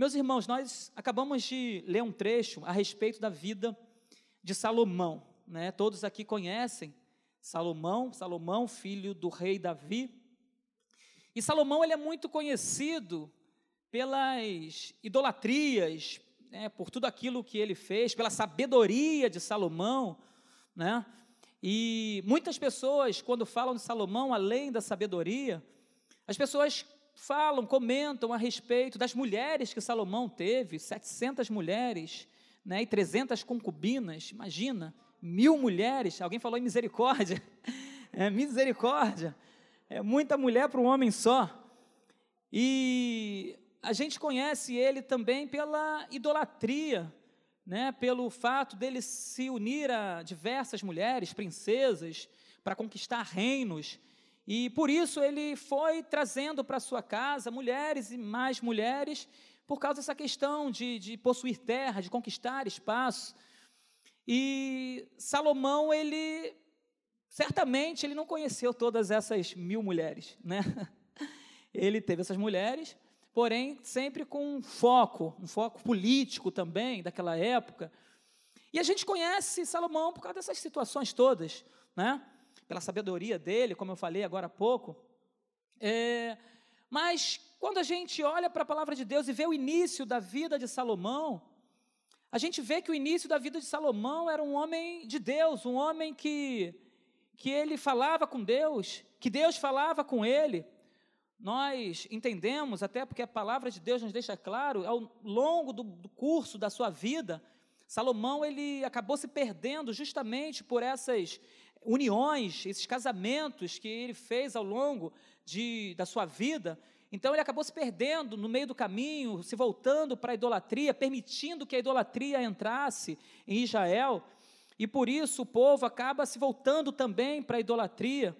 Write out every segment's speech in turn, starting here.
Meus irmãos, nós acabamos de ler um trecho a respeito da vida de Salomão, né? Todos aqui conhecem Salomão, Salomão, filho do rei Davi. E Salomão ele é muito conhecido pelas idolatrias, né, por tudo aquilo que ele fez, pela sabedoria de Salomão, né? E muitas pessoas, quando falam de Salomão, além da sabedoria, as pessoas falam, comentam a respeito das mulheres que Salomão teve, 700 mulheres, né, e 300 concubinas, imagina, mil mulheres, alguém falou em misericórdia, é misericórdia, é muita mulher para um homem só, e a gente conhece ele também pela idolatria, né, pelo fato dele se unir a diversas mulheres, princesas, para conquistar reinos, e por isso ele foi trazendo para sua casa mulheres e mais mulheres, por causa dessa questão de, de possuir terra, de conquistar espaço. E Salomão, ele certamente ele não conheceu todas essas mil mulheres, né? Ele teve essas mulheres, porém sempre com um foco, um foco político também daquela época. E a gente conhece Salomão por causa dessas situações todas, né? Pela sabedoria dele, como eu falei agora há pouco. É, mas quando a gente olha para a palavra de Deus e vê o início da vida de Salomão, a gente vê que o início da vida de Salomão era um homem de Deus, um homem que, que ele falava com Deus, que Deus falava com ele. Nós entendemos, até porque a palavra de Deus nos deixa claro, ao longo do, do curso da sua vida, Salomão ele acabou se perdendo justamente por essas uniões, esses casamentos que ele fez ao longo de, da sua vida, então ele acabou se perdendo no meio do caminho, se voltando para a idolatria, permitindo que a idolatria entrasse em Israel, e por isso o povo acaba se voltando também para a idolatria.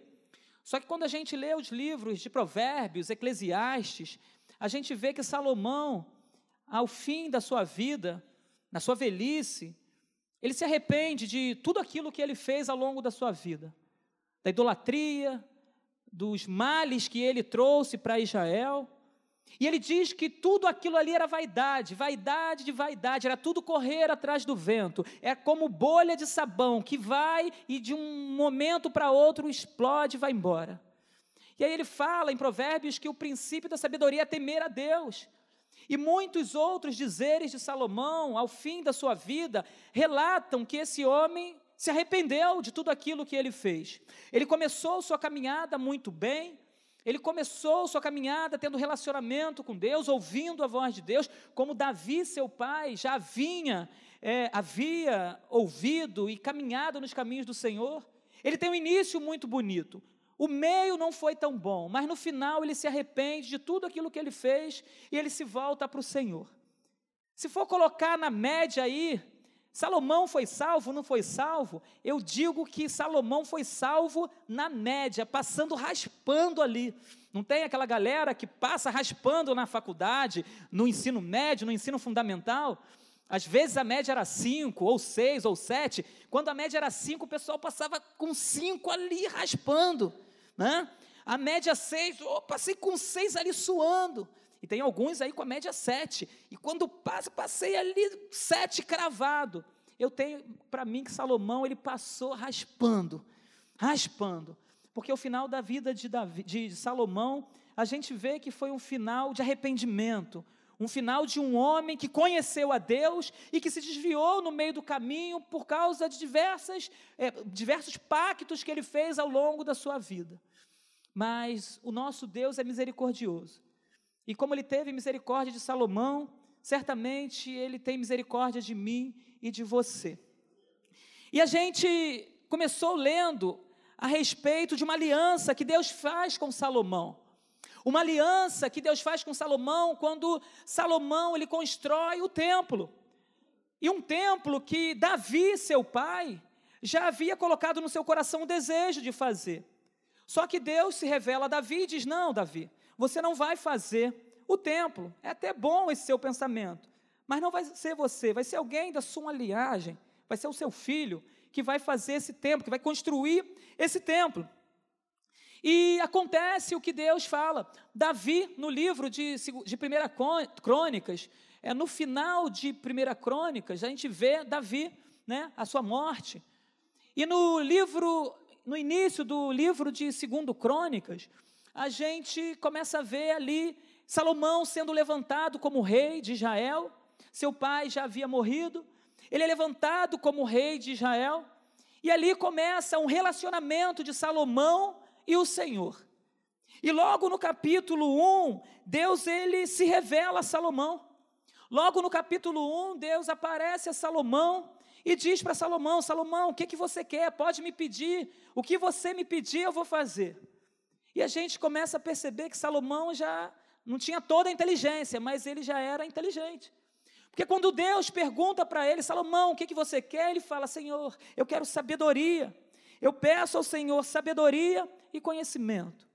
Só que quando a gente lê os livros de Provérbios, Eclesiastes, a gente vê que Salomão, ao fim da sua vida, na sua velhice, ele se arrepende de tudo aquilo que ele fez ao longo da sua vida, da idolatria, dos males que ele trouxe para Israel. E ele diz que tudo aquilo ali era vaidade, vaidade de vaidade, era tudo correr atrás do vento. É como bolha de sabão que vai e de um momento para outro explode e vai embora. E aí ele fala em Provérbios que o princípio da sabedoria é temer a Deus. E muitos outros dizeres de Salomão, ao fim da sua vida, relatam que esse homem se arrependeu de tudo aquilo que ele fez. Ele começou sua caminhada muito bem, ele começou sua caminhada tendo relacionamento com Deus, ouvindo a voz de Deus, como Davi, seu pai, já vinha, é, havia ouvido e caminhado nos caminhos do Senhor. Ele tem um início muito bonito. O meio não foi tão bom, mas no final ele se arrepende de tudo aquilo que ele fez e ele se volta para o Senhor. Se for colocar na média aí, Salomão foi salvo, não foi salvo? Eu digo que Salomão foi salvo na média, passando raspando ali. Não tem aquela galera que passa raspando na faculdade, no ensino médio, no ensino fundamental? Às vezes a média era 5, ou 6, ou 7. Quando a média era 5, o pessoal passava com 5 ali raspando. Né? A média 6, oh, passei com 6 ali suando. E tem alguns aí com a média 7. E quando passei ali 7 cravado. Eu tenho para mim que Salomão ele passou raspando, raspando. Porque o final da vida de, Davi, de Salomão, a gente vê que foi um final de arrependimento, um final de um homem que conheceu a Deus e que se desviou no meio do caminho por causa de diversas, é, diversos pactos que ele fez ao longo da sua vida. Mas o nosso Deus é misericordioso. E como ele teve misericórdia de Salomão, certamente ele tem misericórdia de mim e de você. E a gente começou lendo a respeito de uma aliança que Deus faz com Salomão. Uma aliança que Deus faz com Salomão quando Salomão ele constrói o templo. E um templo que Davi, seu pai, já havia colocado no seu coração o desejo de fazer. Só que Deus se revela a Davi e diz: Não, Davi, você não vai fazer o templo. É até bom esse seu pensamento, mas não vai ser você, vai ser alguém da sua linhagem, vai ser o seu filho que vai fazer esse templo, que vai construir esse templo. E acontece o que Deus fala. Davi, no livro de, de 1 Crônicas, é, no final de 1 Crônicas, a gente vê Davi, né, a sua morte. E no livro, no início do livro de 2 Crônicas, a gente começa a ver ali Salomão sendo levantado como rei de Israel. Seu pai já havia morrido. Ele é levantado como rei de Israel. E ali começa um relacionamento de Salomão e o Senhor. E logo no capítulo 1, Deus ele se revela a Salomão. Logo no capítulo 1, Deus aparece a Salomão e diz para Salomão: Salomão, o que, que você quer? Pode me pedir. O que você me pedir, eu vou fazer. E a gente começa a perceber que Salomão já não tinha toda a inteligência, mas ele já era inteligente. Porque quando Deus pergunta para ele, Salomão, o que, que você quer? Ele fala: Senhor, eu quero sabedoria. Eu peço ao Senhor sabedoria e conhecimento.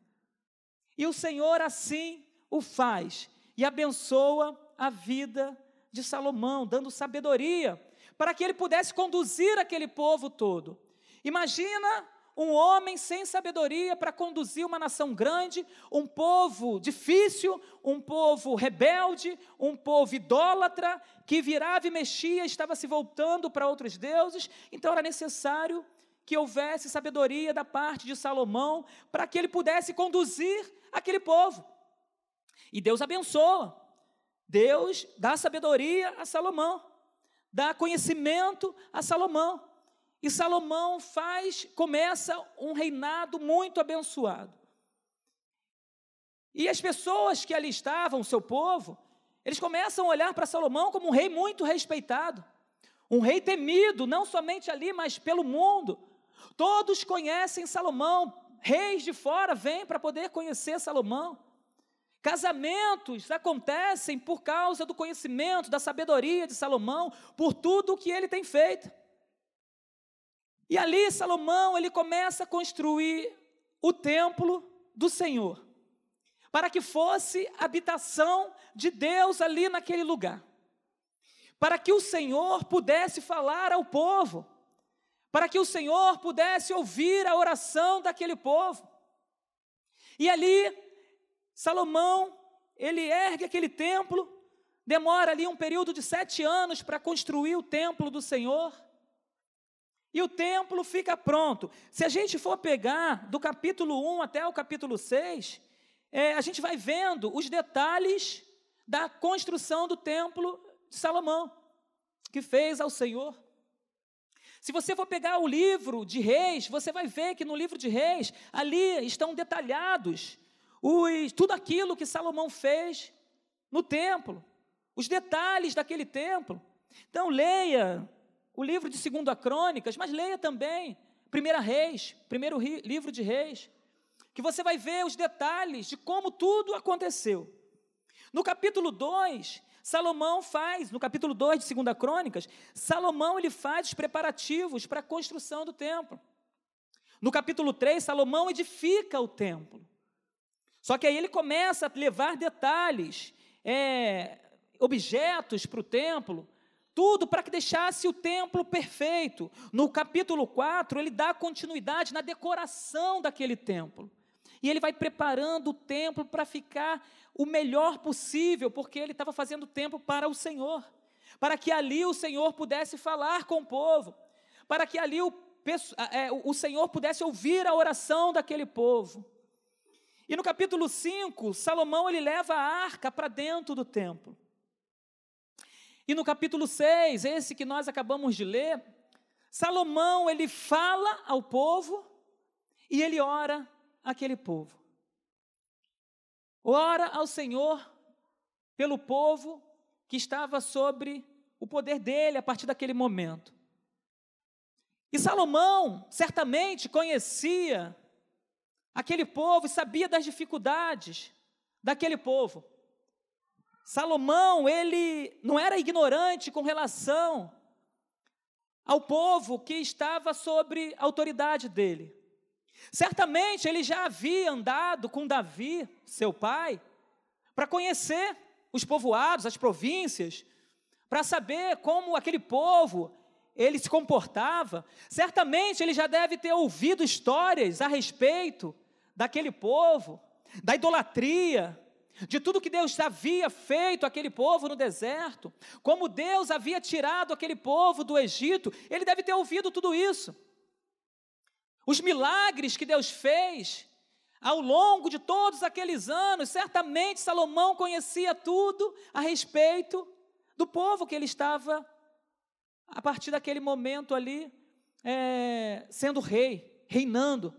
E o Senhor assim o faz e abençoa a vida de Salomão, dando sabedoria para que ele pudesse conduzir aquele povo todo. Imagina um homem sem sabedoria para conduzir uma nação grande, um povo difícil, um povo rebelde, um povo idólatra, que virava e mexia, estava se voltando para outros deuses. Então era necessário que houvesse sabedoria da parte de Salomão para que ele pudesse conduzir aquele povo. E Deus abençoa. Deus dá sabedoria a Salomão, dá conhecimento a Salomão. E Salomão faz, começa um reinado muito abençoado. E as pessoas que ali estavam, seu povo, eles começam a olhar para Salomão como um rei muito respeitado, um rei temido, não somente ali, mas pelo mundo. Todos conhecem Salomão, reis de fora vêm para poder conhecer Salomão. Casamentos acontecem por causa do conhecimento, da sabedoria de Salomão, por tudo o que ele tem feito. E ali Salomão, ele começa a construir o templo do Senhor, para que fosse habitação de Deus ali naquele lugar. Para que o Senhor pudesse falar ao povo, para que o Senhor pudesse ouvir a oração daquele povo. E ali Salomão, ele ergue aquele templo, demora ali um período de sete anos para construir o templo do Senhor. E o templo fica pronto. Se a gente for pegar do capítulo 1 até o capítulo 6, é, a gente vai vendo os detalhes da construção do templo de Salomão, que fez ao Senhor. Se você for pegar o livro de Reis, você vai ver que no livro de Reis, ali estão detalhados os, tudo aquilo que Salomão fez no templo, os detalhes daquele templo. Então, leia o livro de Segunda Crônicas, mas leia também Primeira Reis, primeiro livro de Reis, que você vai ver os detalhes de como tudo aconteceu. No capítulo 2, Salomão faz, no capítulo 2 de Segunda Crônicas, Salomão ele faz os preparativos para a construção do templo. No capítulo 3, Salomão edifica o templo. Só que aí ele começa a levar detalhes, é, objetos para o templo, tudo para que deixasse o templo perfeito. No capítulo 4, ele dá continuidade na decoração daquele templo. E ele vai preparando o templo para ficar o melhor possível, porque ele estava fazendo o templo para o Senhor, para que ali o Senhor pudesse falar com o povo, para que ali o, é, o Senhor pudesse ouvir a oração daquele povo. E no capítulo 5, Salomão ele leva a arca para dentro do templo. E no capítulo 6, esse que nós acabamos de ler, Salomão ele fala ao povo e ele ora aquele povo. Ora ao Senhor pelo povo que estava sobre o poder dele a partir daquele momento. E Salomão certamente conhecia aquele povo e sabia das dificuldades daquele povo. Salomão, ele não era ignorante com relação ao povo que estava sobre a autoridade dele. Certamente ele já havia andado com Davi, seu pai, para conhecer os povoados, as províncias, para saber como aquele povo ele se comportava. Certamente ele já deve ter ouvido histórias a respeito daquele povo, da idolatria, de tudo que Deus havia feito aquele povo no deserto, como Deus havia tirado aquele povo do Egito, ele deve ter ouvido tudo isso. Os milagres que Deus fez ao longo de todos aqueles anos, certamente Salomão conhecia tudo a respeito do povo que ele estava, a partir daquele momento ali, é, sendo rei, reinando.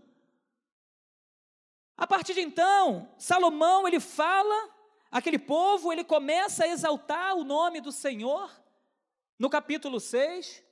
A partir de então, Salomão ele fala, aquele povo, ele começa a exaltar o nome do Senhor, no capítulo 6.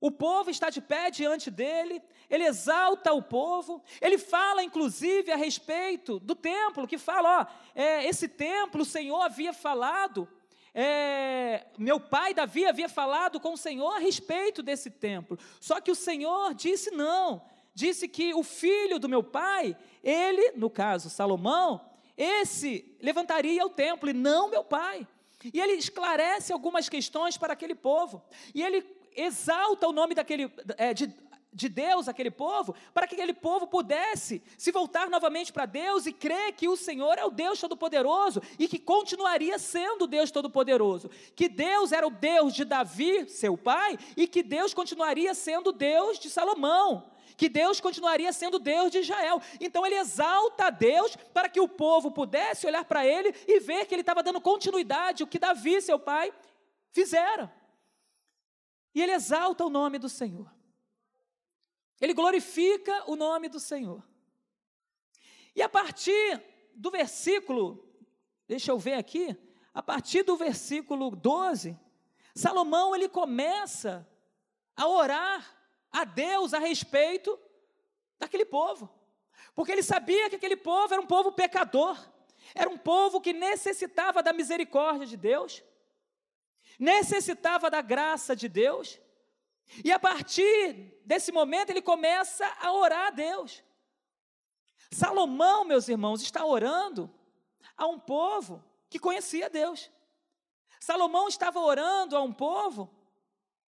O povo está de pé diante dele, ele exalta o povo, ele fala inclusive a respeito do templo, que fala: ó, é, esse templo o Senhor havia falado, é, meu pai Davi havia falado com o Senhor a respeito desse templo, só que o Senhor disse não, disse que o filho do meu pai, ele, no caso Salomão, esse levantaria o templo e não meu pai. E ele esclarece algumas questões para aquele povo. E ele exalta o nome daquele, é, de, de Deus, aquele povo, para que aquele povo pudesse se voltar novamente para Deus e crer que o Senhor é o Deus Todo-Poderoso e que continuaria sendo o Deus Todo-Poderoso. Que Deus era o Deus de Davi, seu pai, e que Deus continuaria sendo o Deus de Salomão que Deus continuaria sendo Deus de Israel. Então ele exalta a Deus para que o povo pudesse olhar para ele e ver que ele estava dando continuidade o que Davi, seu pai, fizera. E ele exalta o nome do Senhor. Ele glorifica o nome do Senhor. E a partir do versículo, deixa eu ver aqui, a partir do versículo 12, Salomão ele começa a orar a Deus a respeito daquele povo. Porque ele sabia que aquele povo era um povo pecador, era um povo que necessitava da misericórdia de Deus, necessitava da graça de Deus. E a partir desse momento ele começa a orar a Deus. Salomão, meus irmãos, está orando a um povo que conhecia Deus. Salomão estava orando a um povo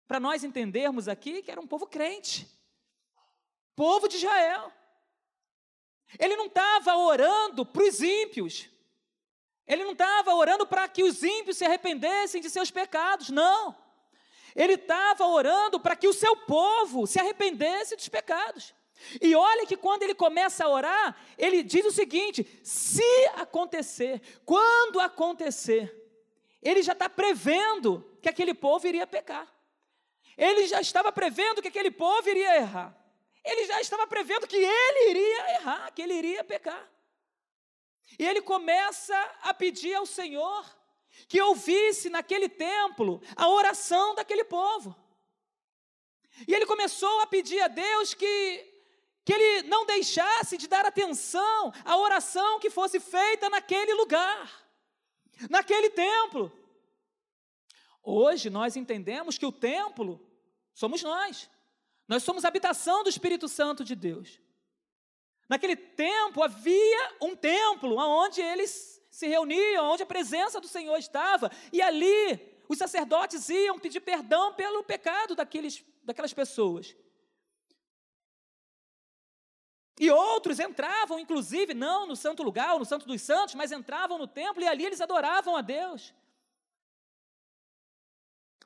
para nós entendermos aqui que era um povo crente, povo de Israel. Ele não estava orando para os ímpios, ele não estava orando para que os ímpios se arrependessem de seus pecados, não. Ele estava orando para que o seu povo se arrependesse dos pecados. E olha que quando ele começa a orar, ele diz o seguinte: se acontecer, quando acontecer, ele já está prevendo que aquele povo iria pecar. Ele já estava prevendo que aquele povo iria errar. Ele já estava prevendo que ele iria errar, que ele iria pecar. E ele começa a pedir ao Senhor que ouvisse naquele templo a oração daquele povo. E ele começou a pedir a Deus que, que ele não deixasse de dar atenção à oração que fosse feita naquele lugar, naquele templo. Hoje nós entendemos que o templo Somos nós. Nós somos habitação do Espírito Santo de Deus. Naquele tempo havia um templo onde eles se reuniam, onde a presença do Senhor estava, e ali os sacerdotes iam pedir perdão pelo pecado daqueles, daquelas pessoas. E outros entravam, inclusive, não no santo lugar, no santo dos santos, mas entravam no templo e ali eles adoravam a Deus.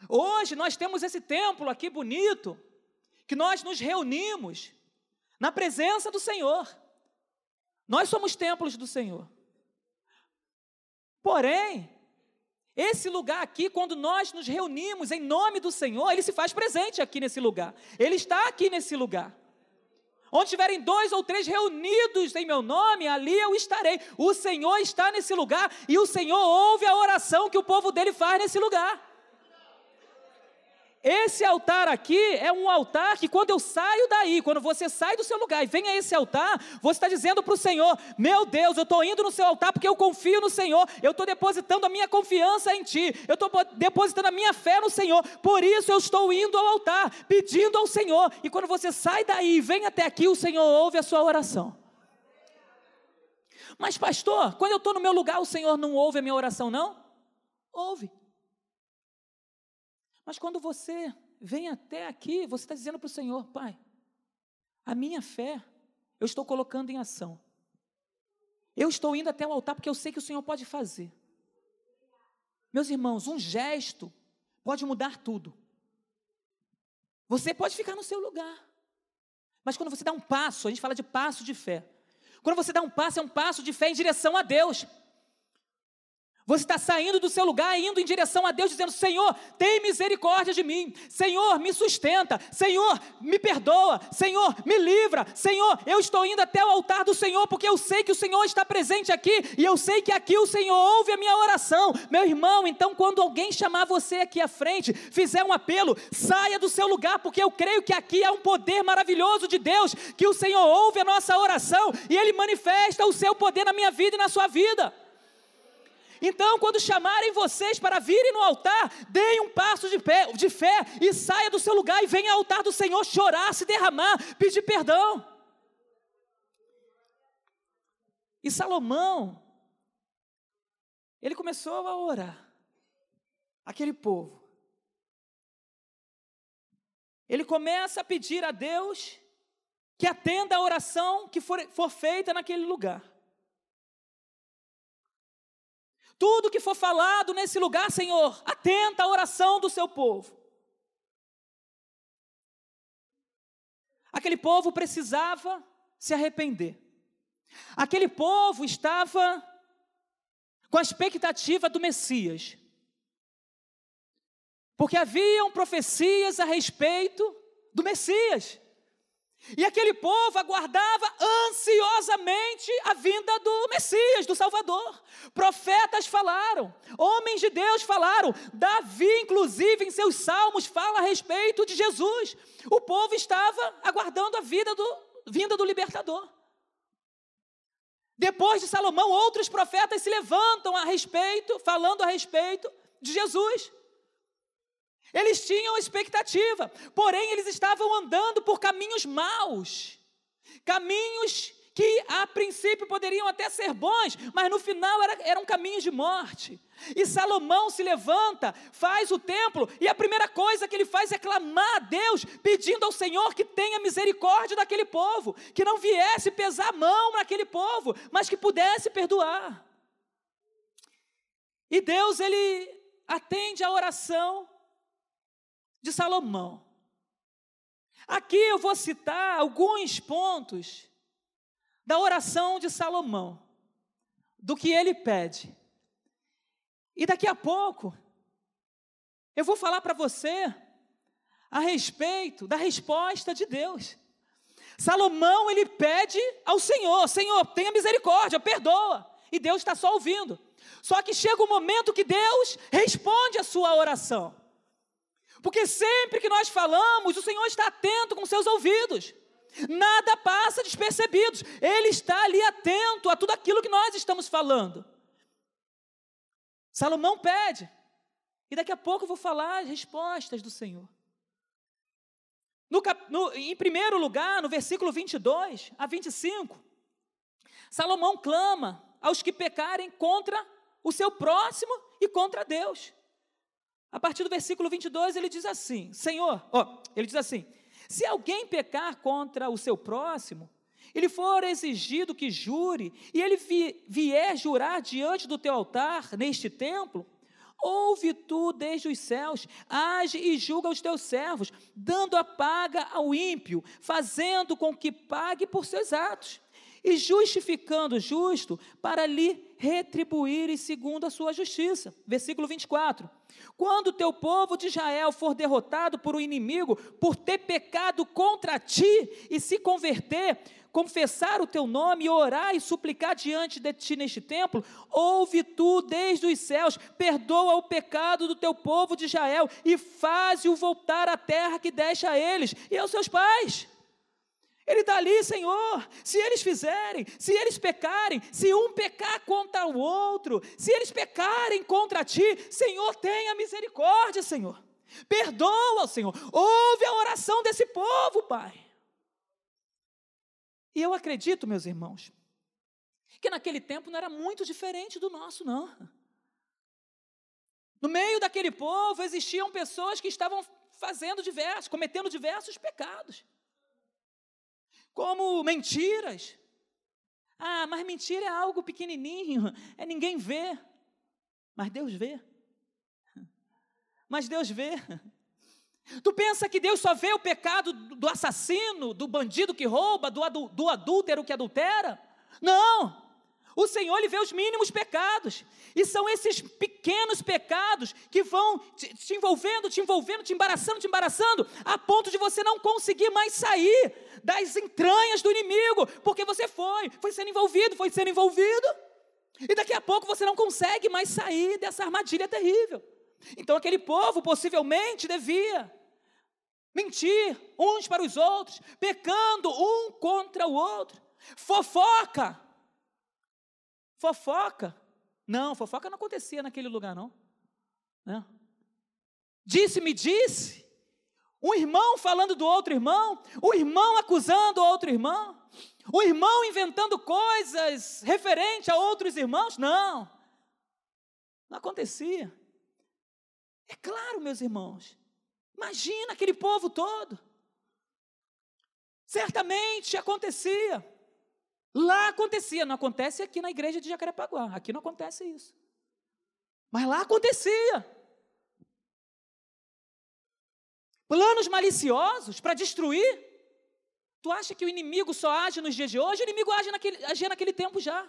Hoje nós temos esse templo aqui bonito, que nós nos reunimos na presença do Senhor. Nós somos templos do Senhor. Porém, esse lugar aqui, quando nós nos reunimos em nome do Senhor, ele se faz presente aqui nesse lugar. Ele está aqui nesse lugar. Onde tiverem dois ou três reunidos em meu nome, ali eu estarei. O Senhor está nesse lugar e o Senhor ouve a oração que o povo dele faz nesse lugar. Esse altar aqui é um altar que, quando eu saio daí, quando você sai do seu lugar e vem a esse altar, você está dizendo para o Senhor: Meu Deus, eu estou indo no seu altar porque eu confio no Senhor, eu estou depositando a minha confiança em Ti, eu estou depositando a minha fé no Senhor, por isso eu estou indo ao altar, pedindo ao Senhor. E quando você sai daí e vem até aqui, o Senhor ouve a sua oração. Mas, pastor, quando eu estou no meu lugar, o Senhor não ouve a minha oração, não? Ouve. Mas quando você vem até aqui, você está dizendo para o Senhor, Pai, a minha fé, eu estou colocando em ação. Eu estou indo até o altar porque eu sei que o Senhor pode fazer. Meus irmãos, um gesto pode mudar tudo. Você pode ficar no seu lugar. Mas quando você dá um passo, a gente fala de passo de fé. Quando você dá um passo, é um passo de fé em direção a Deus. Você está saindo do seu lugar, indo em direção a Deus, dizendo: Senhor, tem misericórdia de mim. Senhor, me sustenta. Senhor, me perdoa. Senhor, me livra. Senhor, eu estou indo até o altar do Senhor, porque eu sei que o Senhor está presente aqui e eu sei que aqui o Senhor ouve a minha oração. Meu irmão, então, quando alguém chamar você aqui à frente, fizer um apelo, saia do seu lugar, porque eu creio que aqui há um poder maravilhoso de Deus, que o Senhor ouve a nossa oração e Ele manifesta o seu poder na minha vida e na sua vida. Então, quando chamarem vocês para virem no altar, deem um passo de, pé, de fé e saia do seu lugar e venha ao altar do Senhor chorar, se derramar, pedir perdão. E Salomão, ele começou a orar, aquele povo. Ele começa a pedir a Deus que atenda a oração que for, for feita naquele lugar. Tudo que for falado nesse lugar, Senhor, atenta à oração do seu povo. Aquele povo precisava se arrepender. Aquele povo estava com a expectativa do Messias. Porque haviam profecias a respeito do Messias. E aquele povo aguardava ansiosamente a vinda do Messias, do Salvador. Profetas falaram, homens de Deus falaram, Davi, inclusive, em seus salmos, fala a respeito de Jesus. O povo estava aguardando a vida do, vinda do libertador. Depois de Salomão, outros profetas se levantam a respeito, falando a respeito de Jesus. Eles tinham expectativa, porém eles estavam andando por caminhos maus, caminhos que a princípio poderiam até ser bons, mas no final era, eram caminhos de morte. E Salomão se levanta, faz o templo, e a primeira coisa que ele faz é clamar a Deus, pedindo ao Senhor que tenha misericórdia daquele povo, que não viesse pesar a mão naquele povo, mas que pudesse perdoar. E Deus, ele atende a oração de Salomão. Aqui eu vou citar alguns pontos da oração de Salomão, do que ele pede. E daqui a pouco, eu vou falar para você a respeito da resposta de Deus. Salomão, ele pede ao Senhor: Senhor, tenha misericórdia, perdoa. E Deus está só ouvindo. Só que chega o um momento que Deus responde a sua oração. Porque sempre que nós falamos, o Senhor está atento com seus ouvidos. Nada passa despercebido. Ele está ali atento a tudo aquilo que nós estamos falando. Salomão pede. E daqui a pouco eu vou falar as respostas do Senhor. No, no, em primeiro lugar, no versículo 22 a 25, Salomão clama aos que pecarem contra o seu próximo e contra Deus. A partir do versículo 22, ele diz assim: Senhor, ó, ele diz assim: se alguém pecar contra o seu próximo, ele for exigido que jure, e ele vier jurar diante do teu altar, neste templo, ouve tu desde os céus, age e julga os teus servos, dando a paga ao ímpio, fazendo com que pague por seus atos, e justificando justo para lhe retribuir segundo a sua justiça. Versículo 24. Quando o teu povo de Israel for derrotado por um inimigo, por ter pecado contra ti e se converter, confessar o teu nome, orar e suplicar diante de ti neste templo, ouve tu desde os céus, perdoa o pecado do teu povo de Israel e faze-o voltar à terra que deixa a eles e aos seus pais. Ele está ali, Senhor. Se eles fizerem, se eles pecarem, se um pecar contra o outro, se eles pecarem contra ti, Senhor, tenha misericórdia, Senhor. Perdoa, Senhor. Ouve a oração desse povo, Pai. E eu acredito, meus irmãos, que naquele tempo não era muito diferente do nosso, não. No meio daquele povo existiam pessoas que estavam fazendo diversos, cometendo diversos pecados. Como mentiras. Ah, mas mentira é algo pequenininho, é ninguém vê. Mas Deus vê. Mas Deus vê. Tu pensa que Deus só vê o pecado do assassino, do bandido que rouba, do, do adúltero que adultera? Não! O Senhor ele vê os mínimos pecados. E são esses pequenos pecados que vão te, te, envolvendo, te envolvendo, te embaraçando, te embaraçando, a ponto de você não conseguir mais sair das entranhas do inimigo, porque você foi, foi sendo envolvido, foi sendo envolvido. E daqui a pouco você não consegue mais sair dessa armadilha terrível. Então aquele povo possivelmente devia mentir uns para os outros, pecando um contra o outro. Fofoca. Fofoca. Não, fofoca não acontecia naquele lugar, não. não. Disse-me, disse. Um irmão falando do outro irmão, o irmão acusando o outro irmão, o irmão inventando coisas referente a outros irmãos. Não. Não acontecia. É claro, meus irmãos. Imagina aquele povo todo. Certamente acontecia. Lá acontecia, não acontece aqui na igreja de Jacarepaguá. Aqui não acontece isso. Mas lá acontecia. Planos maliciosos para destruir. Tu acha que o inimigo só age nos dias de hoje? O inimigo age naquele, agia naquele tempo já.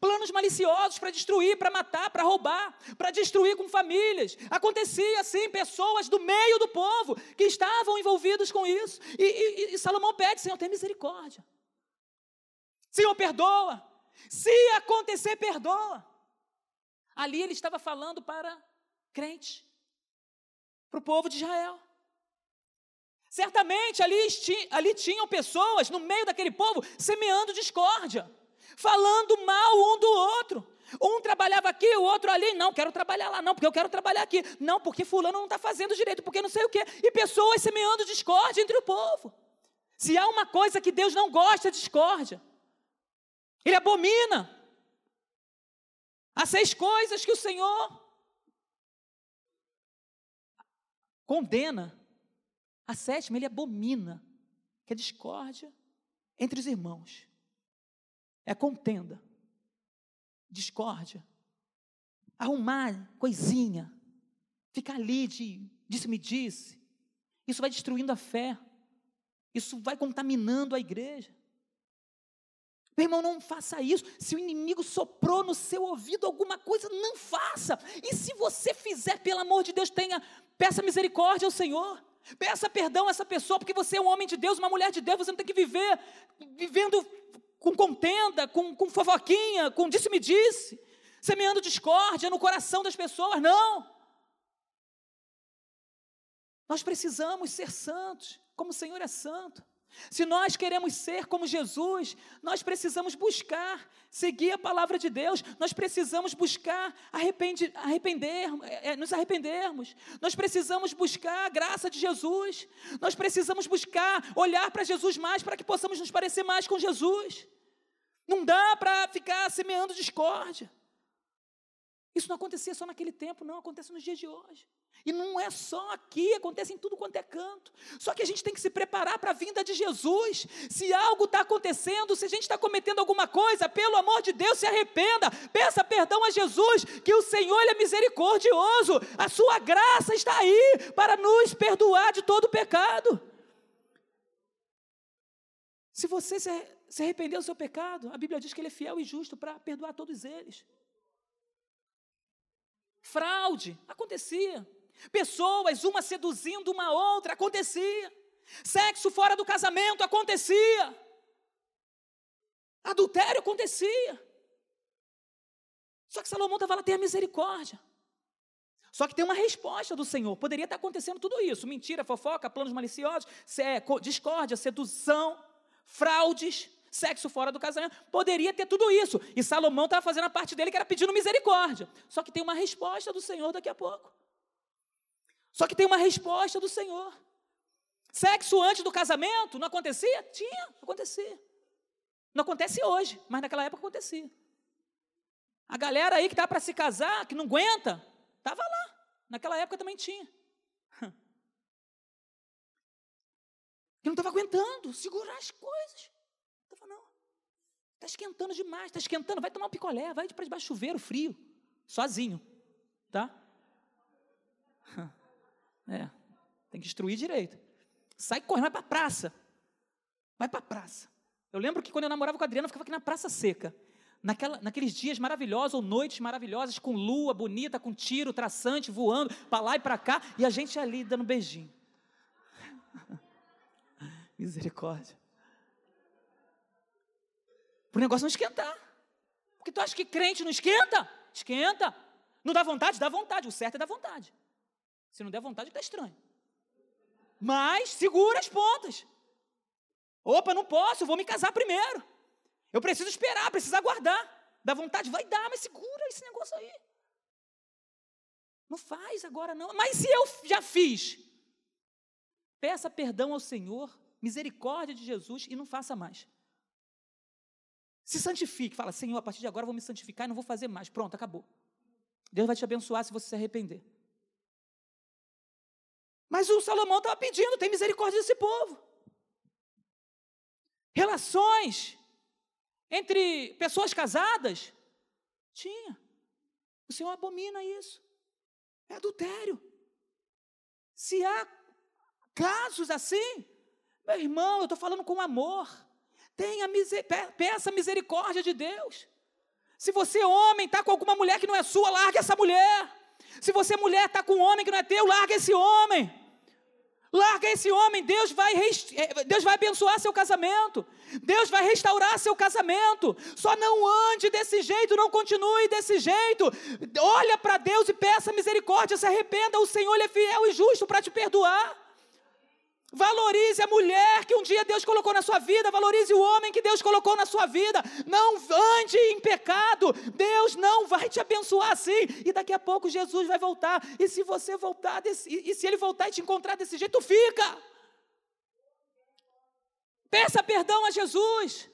Planos maliciosos para destruir, para matar, para roubar, para destruir com famílias. Acontecia assim, pessoas do meio do povo que estavam envolvidos com isso. E, e, e Salomão pede: Senhor, tem misericórdia. Senhor, perdoa. Se acontecer, perdoa. Ali ele estava falando para crente, para o povo de Israel. Certamente ali, ali tinham pessoas no meio daquele povo semeando discórdia falando mal um do outro. Um trabalhava aqui, o outro ali. Não, quero trabalhar lá, não, porque eu quero trabalhar aqui. Não, porque fulano não está fazendo direito, porque não sei o quê. E pessoas semeando discórdia entre o povo. Se há uma coisa que Deus não gosta, é discórdia. Ele abomina. Há seis coisas que o Senhor condena. A sétima, ele abomina, que é discórdia entre os irmãos é contenda, discórdia, arrumar coisinha, ficar ali de disse-me disse. Isso vai destruindo a fé. Isso vai contaminando a igreja. Meu irmão, não faça isso. Se o inimigo soprou no seu ouvido alguma coisa, não faça. E se você fizer, pelo amor de Deus, tenha, peça misericórdia ao Senhor. Peça perdão a essa pessoa, porque você é um homem de Deus, uma mulher de Deus, você não tem que viver vivendo com contenda, com, com fofoquinha, com disse-me-disse, semeando discórdia no coração das pessoas. Não! Nós precisamos ser santos, como o Senhor é santo. Se nós queremos ser como Jesus, nós precisamos buscar, seguir a palavra de Deus, nós precisamos buscar arrepender, arrepender é, é, nos arrependermos, nós precisamos buscar a graça de Jesus, nós precisamos buscar olhar para Jesus mais para que possamos nos parecer mais com Jesus. Não dá para ficar semeando discórdia. Isso não acontecia só naquele tempo, não, acontece nos dias de hoje. E não é só aqui, acontece em tudo quanto é canto. Só que a gente tem que se preparar para a vinda de Jesus. Se algo está acontecendo, se a gente está cometendo alguma coisa, pelo amor de Deus, se arrependa, peça perdão a Jesus, que o Senhor é misericordioso, a sua graça está aí para nos perdoar de todo pecado. Se você se arrependeu do seu pecado, a Bíblia diz que ele é fiel e justo para perdoar todos eles. Fraude, acontecia. Pessoas, uma seduzindo uma outra, acontecia. Sexo fora do casamento, acontecia. Adultério acontecia. Só que Salomão estava lá, tem a misericórdia. Só que tem uma resposta do Senhor. Poderia estar acontecendo tudo isso: mentira, fofoca, planos maliciosos, discórdia, sedução, fraudes sexo fora do casamento. Poderia ter tudo isso. E Salomão estava fazendo a parte dele, que era pedindo misericórdia. Só que tem uma resposta do Senhor daqui a pouco. Só que tem uma resposta do Senhor. Sexo antes do casamento não acontecia? Tinha, acontecia. Não acontece hoje, mas naquela época acontecia. A galera aí que está para se casar, que não aguenta, estava lá. Naquela época também tinha. Que não estava aguentando segurar as coisas. Está esquentando demais, está esquentando. Vai tomar um picolé, vai para debaixo do chuveiro, frio. Sozinho. Tá? É. Tem que instruir direito. Sai correndo, vai para a praça. Vai para a praça. Eu lembro que quando eu namorava com a Adriana, eu ficava aqui na Praça Seca. Naquela, naqueles dias maravilhosos, ou noites maravilhosas, com lua bonita, com tiro traçante voando para lá e para cá, e a gente ali dando beijinho. Misericórdia. Para o negócio não esquentar. Porque tu acha que crente não esquenta? Esquenta. Não dá vontade? Dá vontade. O certo é dar vontade. Se não der vontade, está estranho. Mas segura as pontas. Opa, não posso, vou me casar primeiro. Eu preciso esperar, preciso aguardar. Dá vontade, vai dar, mas segura esse negócio aí. Não faz agora não. Mas se eu já fiz, peça perdão ao Senhor, misericórdia de Jesus e não faça mais. Se santifique, fala, Senhor, a partir de agora eu vou me santificar e não vou fazer mais. Pronto, acabou. Deus vai te abençoar se você se arrepender. Mas o Salomão estava pedindo, tem misericórdia desse povo. Relações entre pessoas casadas? Tinha. O Senhor abomina isso. É adultério. Se há casos assim, meu irmão, eu estou falando com amor. Tenha miser, peça misericórdia de Deus. Se você, homem, está com alguma mulher que não é sua, larga essa mulher. Se você, mulher, está com um homem que não é teu, larga esse homem. Larga esse homem, Deus vai, eh, Deus vai abençoar seu casamento. Deus vai restaurar seu casamento. Só não ande desse jeito, não continue desse jeito. Olha para Deus e peça misericórdia, se arrependa. O Senhor é fiel e justo para te perdoar. Valorize a mulher que um dia Deus colocou na sua vida, valorize o homem que Deus colocou na sua vida. Não ande em pecado. Deus não vai te abençoar assim. E daqui a pouco Jesus vai voltar. E se você voltar, desse, e se ele voltar e te encontrar desse jeito, fica. Peça perdão a Jesus.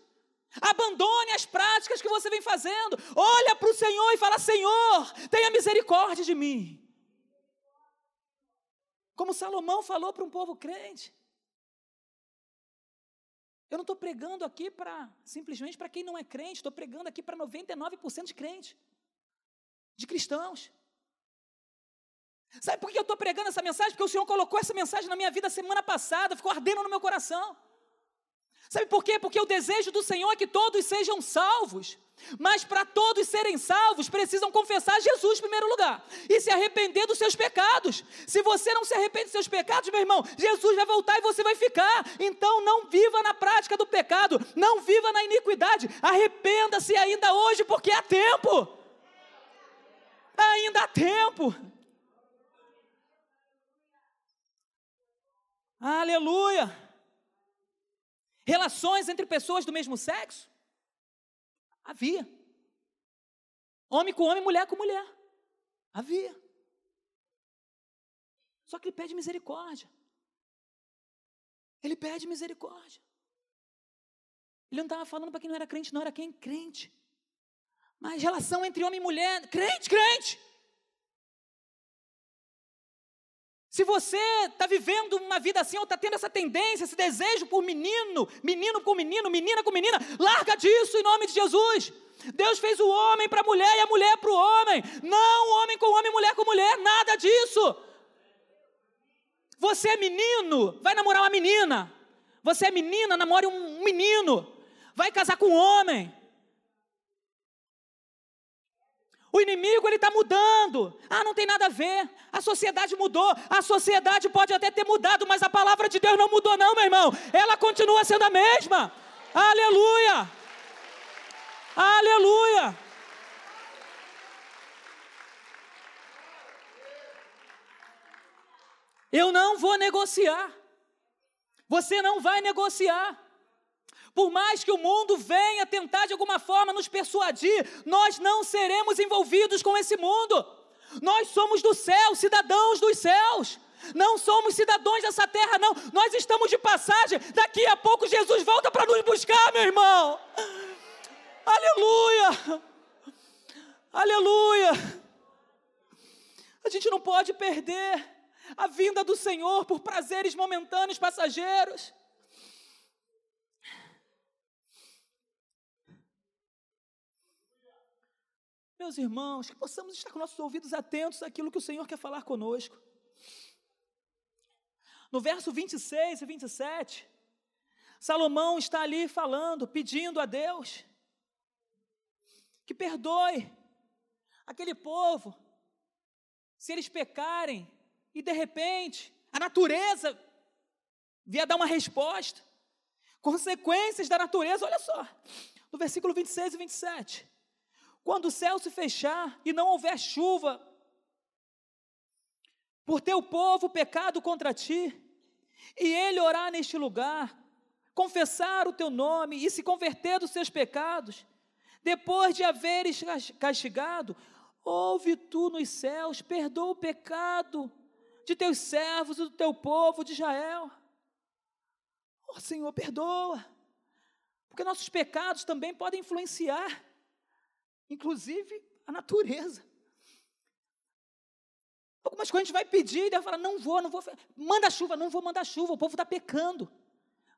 Abandone as práticas que você vem fazendo. Olha para o Senhor e fala: Senhor, tenha misericórdia de mim. Como Salomão falou para um povo crente. Eu não estou pregando aqui para simplesmente para quem não é crente, estou pregando aqui para 99% de crente, de cristãos. Sabe por que eu estou pregando essa mensagem? Porque o Senhor colocou essa mensagem na minha vida semana passada, ficou ardendo no meu coração. Sabe por quê? Porque o desejo do Senhor é que todos sejam salvos. Mas para todos serem salvos, precisam confessar Jesus em primeiro lugar e se arrepender dos seus pecados. Se você não se arrepende dos seus pecados, meu irmão, Jesus vai voltar e você vai ficar. Então não viva na prática do pecado, não viva na iniquidade. Arrependa-se ainda hoje, porque há tempo. Ainda há tempo. Aleluia. Relações entre pessoas do mesmo sexo? Havia. Homem com homem, mulher com mulher. Havia. Só que ele pede misericórdia. Ele pede misericórdia. Ele não estava falando para quem não era crente, não era quem crente. Mas relação entre homem e mulher, crente, crente. Se você está vivendo uma vida assim, ou está tendo essa tendência, esse desejo por menino, menino com menino, menina com menina, larga disso em nome de Jesus. Deus fez o homem para a mulher e a mulher para o homem. Não homem com homem, mulher com mulher, nada disso. Você é menino, vai namorar uma menina. Você é menina, namore um menino. Vai casar com um homem. O inimigo ele está mudando. Ah, não tem nada a ver. A sociedade mudou. A sociedade pode até ter mudado, mas a palavra de Deus não mudou, não, meu irmão. Ela continua sendo a mesma. Aleluia. Aleluia. Eu não vou negociar. Você não vai negociar. Por mais que o mundo venha tentar de alguma forma nos persuadir, nós não seremos envolvidos com esse mundo. Nós somos do céu, cidadãos dos céus. Não somos cidadãos dessa terra, não. Nós estamos de passagem. Daqui a pouco Jesus volta para nos buscar, meu irmão. Aleluia! Aleluia! A gente não pode perder a vinda do Senhor por prazeres momentâneos, passageiros. Meus irmãos, que possamos estar com nossos ouvidos atentos àquilo que o Senhor quer falar conosco. No verso 26 e 27, Salomão está ali falando, pedindo a Deus que perdoe aquele povo, se eles pecarem e de repente a natureza vier dar uma resposta, consequências da natureza, olha só, no versículo 26 e 27. Quando o céu se fechar e não houver chuva, por teu povo pecado contra ti, e ele orar neste lugar, confessar o teu nome e se converter dos seus pecados, depois de haveres castigado, ouve tu nos céus, perdoa o pecado de teus servos e do teu povo de Israel. Oh, Senhor, perdoa, porque nossos pecados também podem influenciar, inclusive a natureza. Algumas coisas a gente vai pedir e Deus fala: não vou, não vou. Manda chuva, não vou mandar chuva, o povo está pecando.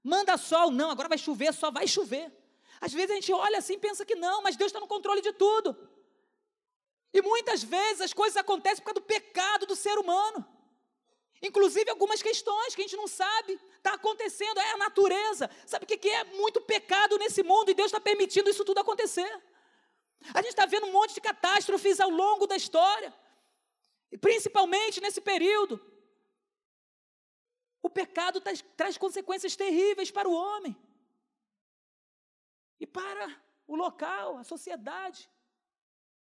Manda sol, não, agora vai chover, só vai chover. Às vezes a gente olha assim e pensa que não, mas Deus está no controle de tudo. E muitas vezes as coisas acontecem por causa do pecado do ser humano. Inclusive algumas questões que a gente não sabe, está acontecendo, é a natureza. Sabe o que é muito pecado nesse mundo e Deus está permitindo isso tudo acontecer? A gente está vendo um monte de catástrofes ao longo da história, e principalmente nesse período. O pecado traz, traz consequências terríveis para o homem e para o local, a sociedade,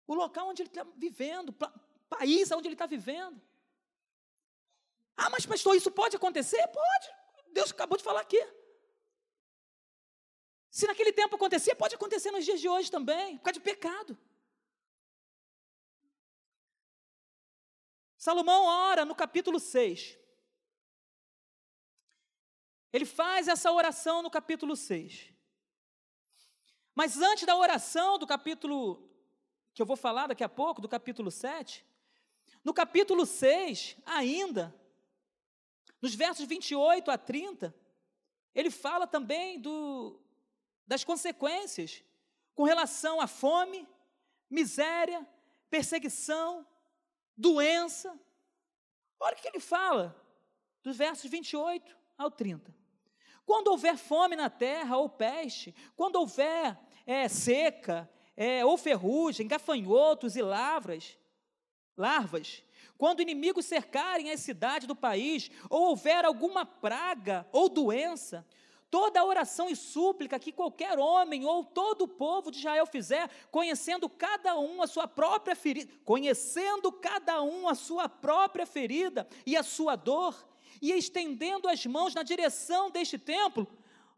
o local onde ele está vivendo, o país onde ele está vivendo. Ah, mas pastor, isso pode acontecer? Pode. Deus acabou de falar aqui. Se naquele tempo acontecia, pode acontecer nos dias de hoje também, por causa de pecado. Salomão ora no capítulo 6. Ele faz essa oração no capítulo 6. Mas antes da oração do capítulo, que eu vou falar daqui a pouco, do capítulo 7, no capítulo 6, ainda, nos versos 28 a 30, ele fala também do, das consequências com relação à fome, miséria, perseguição, doença. Olha o que ele fala, dos versos 28 ao 30. Quando houver fome na terra ou peste, quando houver é, seca, é, ou ferrugem, gafanhotos e lavras, larvas, quando inimigos cercarem a cidade do país, ou houver alguma praga ou doença, toda oração e súplica que qualquer homem ou todo o povo de Israel fizer, conhecendo cada um a sua própria ferida, conhecendo cada um a sua própria ferida e a sua dor, e estendendo as mãos na direção deste templo,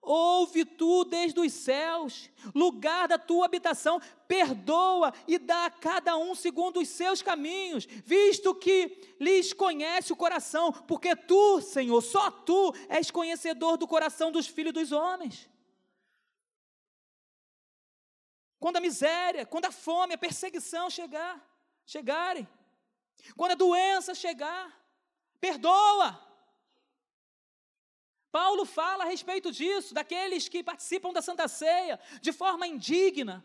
ouve tu desde os céus, lugar da tua habitação, perdoa e dá a cada um segundo os seus caminhos, visto que lhes conhece o coração, porque tu, Senhor, só tu és conhecedor do coração dos filhos dos homens. Quando a miséria, quando a fome, a perseguição chegar, chegarem, quando a doença chegar, perdoa. Paulo fala a respeito disso, daqueles que participam da Santa Ceia de forma indigna.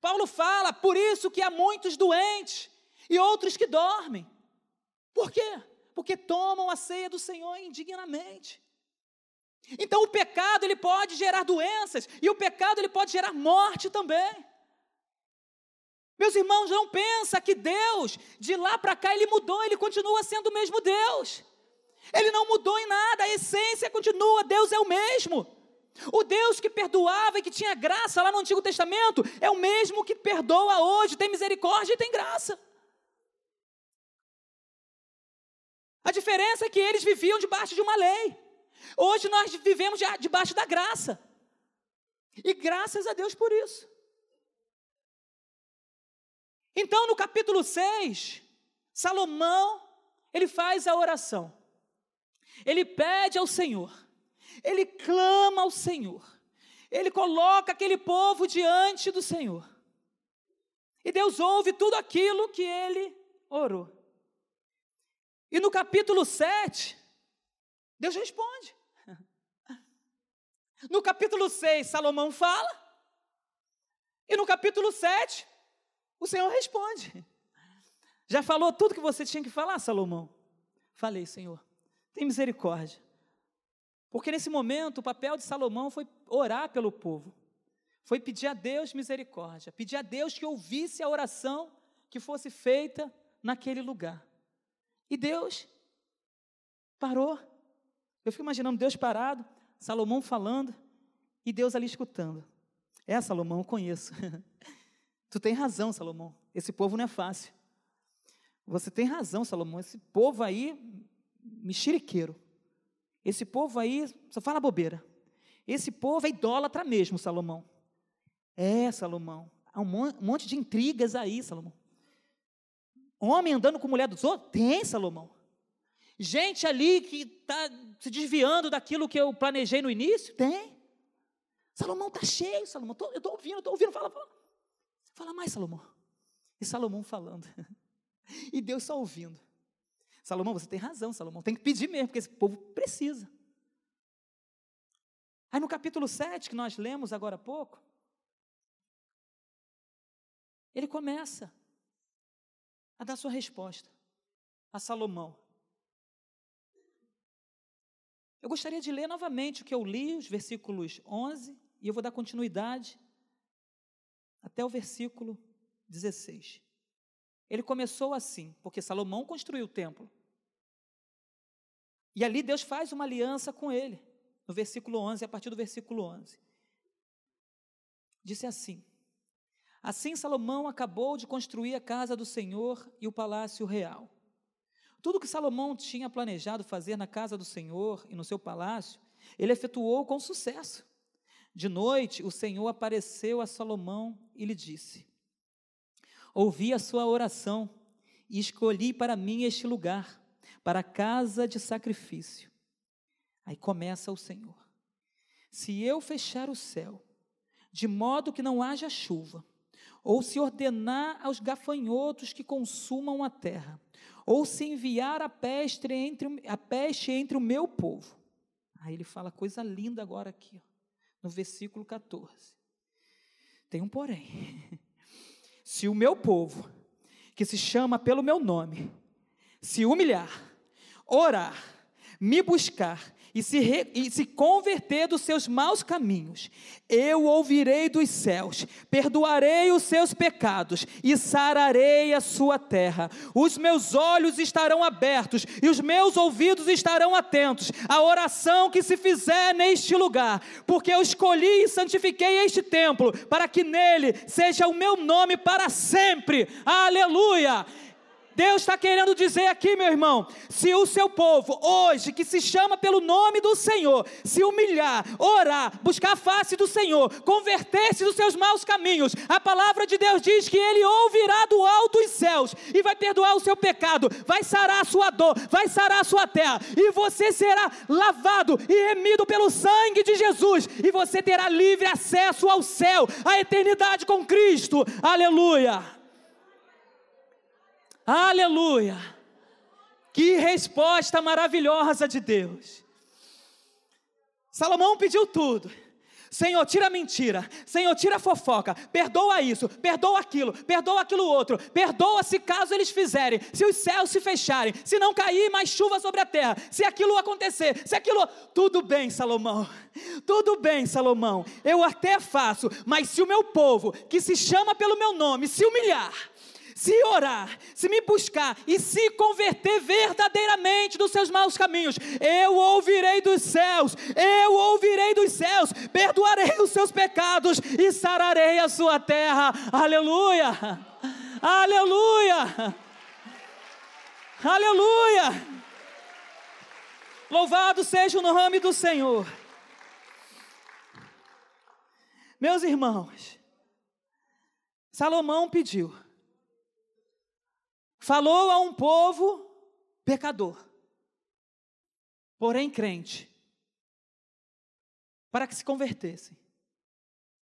Paulo fala, por isso que há muitos doentes e outros que dormem. Por quê? Porque tomam a ceia do Senhor indignamente. Então o pecado ele pode gerar doenças e o pecado ele pode gerar morte também. Meus irmãos, não pensa que Deus de lá para cá ele mudou, ele continua sendo o mesmo Deus. Ele não mudou em nada, a essência continua, Deus é o mesmo. O Deus que perdoava e que tinha graça lá no Antigo Testamento é o mesmo que perdoa hoje, tem misericórdia e tem graça. A diferença é que eles viviam debaixo de uma lei. Hoje nós vivemos debaixo da graça. E graças a Deus por isso. Então, no capítulo 6, Salomão, ele faz a oração ele pede ao Senhor, ele clama ao Senhor, ele coloca aquele povo diante do Senhor. E Deus ouve tudo aquilo que ele orou. E no capítulo 7, Deus responde. No capítulo 6, Salomão fala. E no capítulo 7, O Senhor responde. Já falou tudo que você tinha que falar, Salomão? Falei, Senhor, tem misericórdia. Porque nesse momento o papel de Salomão foi orar pelo povo, foi pedir a Deus misericórdia, pedir a Deus que ouvisse a oração que fosse feita naquele lugar. E Deus parou. Eu fico imaginando Deus parado, Salomão falando e Deus ali escutando. É, Salomão, eu conheço. tu tem razão, Salomão. Esse povo não é fácil. Você tem razão, Salomão. Esse povo aí, mexeriqueiro. Esse povo aí só fala bobeira. Esse povo é idólatra mesmo, Salomão. É, Salomão. Há um monte de intrigas aí, Salomão. Homem andando com mulher dos outros? Tem, Salomão. Gente ali que está se desviando daquilo que eu planejei no início? Tem. Salomão está cheio, Salomão. Tô, eu estou ouvindo, estou ouvindo. Fala, fala. Fala mais, Salomão. E Salomão falando. E Deus só ouvindo. Salomão, você tem razão, Salomão. Tem que pedir mesmo, porque esse povo precisa. Aí no capítulo 7, que nós lemos agora há pouco, ele começa a dar sua resposta a Salomão. Eu gostaria de ler novamente o que eu li, os versículos 11, e eu vou dar continuidade até o versículo 16. Ele começou assim, porque Salomão construiu o templo. E ali Deus faz uma aliança com ele, no versículo 11, a partir do versículo 11. Disse assim: Assim Salomão acabou de construir a casa do Senhor e o palácio real. Tudo que Salomão tinha planejado fazer na casa do Senhor e no seu palácio, ele efetuou com sucesso. De noite, o Senhor apareceu a Salomão e lhe disse: Ouvi a sua oração e escolhi para mim este lugar, para a casa de sacrifício. Aí começa o Senhor: Se eu fechar o céu, de modo que não haja chuva, ou se ordenar aos gafanhotos que consumam a terra, ou se enviar a peste entre, a peste entre o meu povo. Aí ele fala coisa linda agora aqui, ó, no versículo 14. Tem um porém. Se o meu povo, que se chama pelo meu nome, se humilhar, orar, me buscar e se, re, e se converter dos seus maus caminhos, eu ouvirei dos céus, perdoarei os seus pecados e sararei a sua terra. Os meus olhos estarão abertos e os meus ouvidos estarão atentos à oração que se fizer neste lugar, porque eu escolhi e santifiquei este templo para que nele seja o meu nome para sempre. Aleluia! Deus está querendo dizer aqui, meu irmão, se o seu povo hoje, que se chama pelo nome do Senhor, se humilhar, orar, buscar a face do Senhor, converter-se dos seus maus caminhos, a palavra de Deus diz que Ele ouvirá do alto dos céus e vai perdoar o seu pecado, vai sarar a sua dor, vai sarar a sua terra, e você será lavado e remido pelo sangue de Jesus, e você terá livre acesso ao céu, à eternidade com Cristo. Aleluia. Aleluia! Que resposta maravilhosa de Deus. Salomão pediu tudo. Senhor, tira a mentira. Senhor, tira a fofoca. Perdoa isso, perdoa aquilo, perdoa aquilo outro. Perdoa se caso eles fizerem, se os céus se fecharem, se não cair mais chuva sobre a terra, se aquilo acontecer, se aquilo. Tudo bem, Salomão. Tudo bem, Salomão. Eu até faço, mas se o meu povo, que se chama pelo meu nome, se humilhar, se orar, se me buscar e se converter verdadeiramente dos seus maus caminhos, eu ouvirei dos céus, eu ouvirei dos céus, perdoarei os seus pecados e sararei a sua terra. Aleluia! Aleluia! Aleluia! Louvado seja o nome do Senhor. Meus irmãos, Salomão pediu falou a um povo pecador, porém crente, para que se convertessem,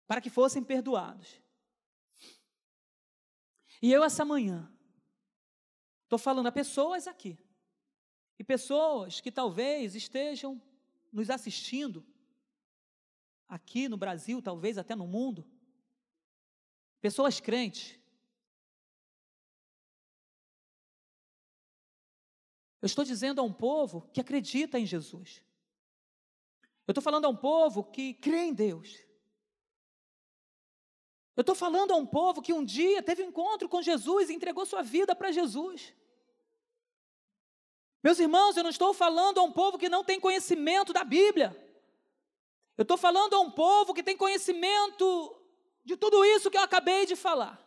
para que fossem perdoados. E eu, essa manhã, estou falando a pessoas aqui, e pessoas que talvez estejam nos assistindo, aqui no Brasil, talvez até no mundo, pessoas crentes, Eu estou dizendo a um povo que acredita em Jesus. Eu estou falando a um povo que crê em Deus. Eu estou falando a um povo que um dia teve um encontro com Jesus e entregou sua vida para Jesus. Meus irmãos, eu não estou falando a um povo que não tem conhecimento da Bíblia. Eu estou falando a um povo que tem conhecimento de tudo isso que eu acabei de falar.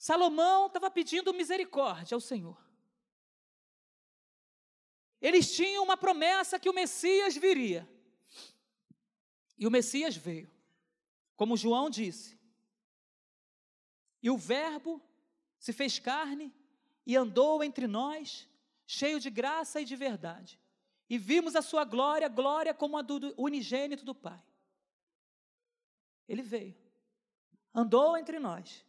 Salomão estava pedindo misericórdia ao Senhor. Eles tinham uma promessa que o Messias viria. E o Messias veio, como João disse. E o Verbo se fez carne e andou entre nós, cheio de graça e de verdade. E vimos a sua glória, glória como a do unigênito do Pai. Ele veio, andou entre nós.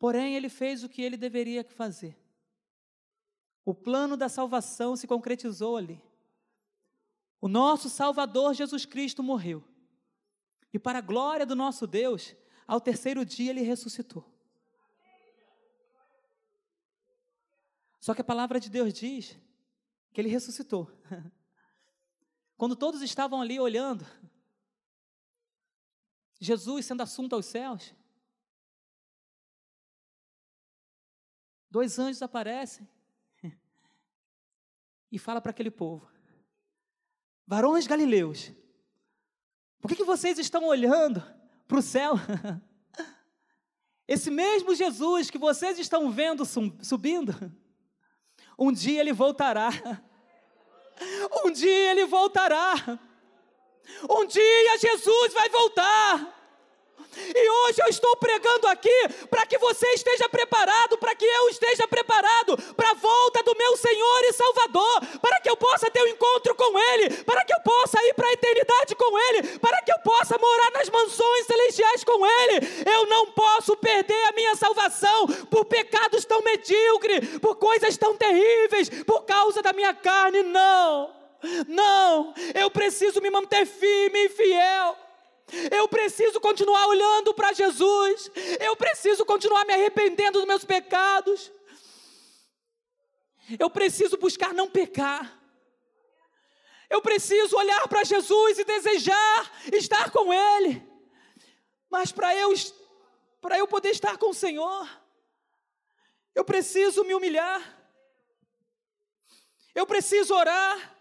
Porém, ele fez o que ele deveria fazer. O plano da salvação se concretizou ali. O nosso Salvador Jesus Cristo morreu. E para a glória do nosso Deus, ao terceiro dia ele ressuscitou. Só que a palavra de Deus diz que ele ressuscitou. Quando todos estavam ali olhando, Jesus sendo assunto aos céus, dois anjos aparecem e fala para aquele povo: Varões galileus, por que, que vocês estão olhando para o céu? Esse mesmo Jesus que vocês estão vendo subindo, um dia ele voltará. Um dia ele voltará. Um dia Jesus vai voltar. E hoje eu estou pregando aqui para que você esteja preparado, para que eu esteja preparado para a volta do meu Senhor e Salvador, para que eu possa ter um encontro com Ele, para que eu possa ir para a eternidade com Ele, para que eu possa morar nas mansões celestiais com Ele. Eu não posso perder a minha salvação por pecados tão medíocres, por coisas tão terríveis, por causa da minha carne, não. Não, eu preciso me manter firme e fiel. Eu preciso continuar olhando para Jesus. Eu preciso continuar me arrependendo dos meus pecados. Eu preciso buscar não pecar. Eu preciso olhar para Jesus e desejar estar com Ele. Mas para eu, para eu poder estar com o Senhor, eu preciso me humilhar. Eu preciso orar.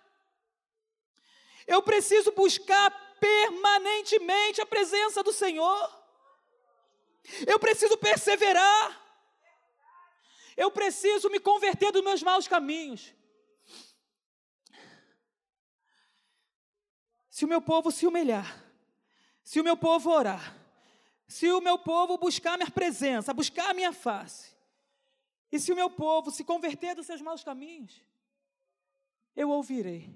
Eu preciso buscar permanentemente a presença do Senhor. Eu preciso perseverar. Eu preciso me converter dos meus maus caminhos. Se o meu povo se humilhar, se o meu povo orar, se o meu povo buscar minha presença, buscar a minha face, e se o meu povo se converter dos seus maus caminhos, eu ouvirei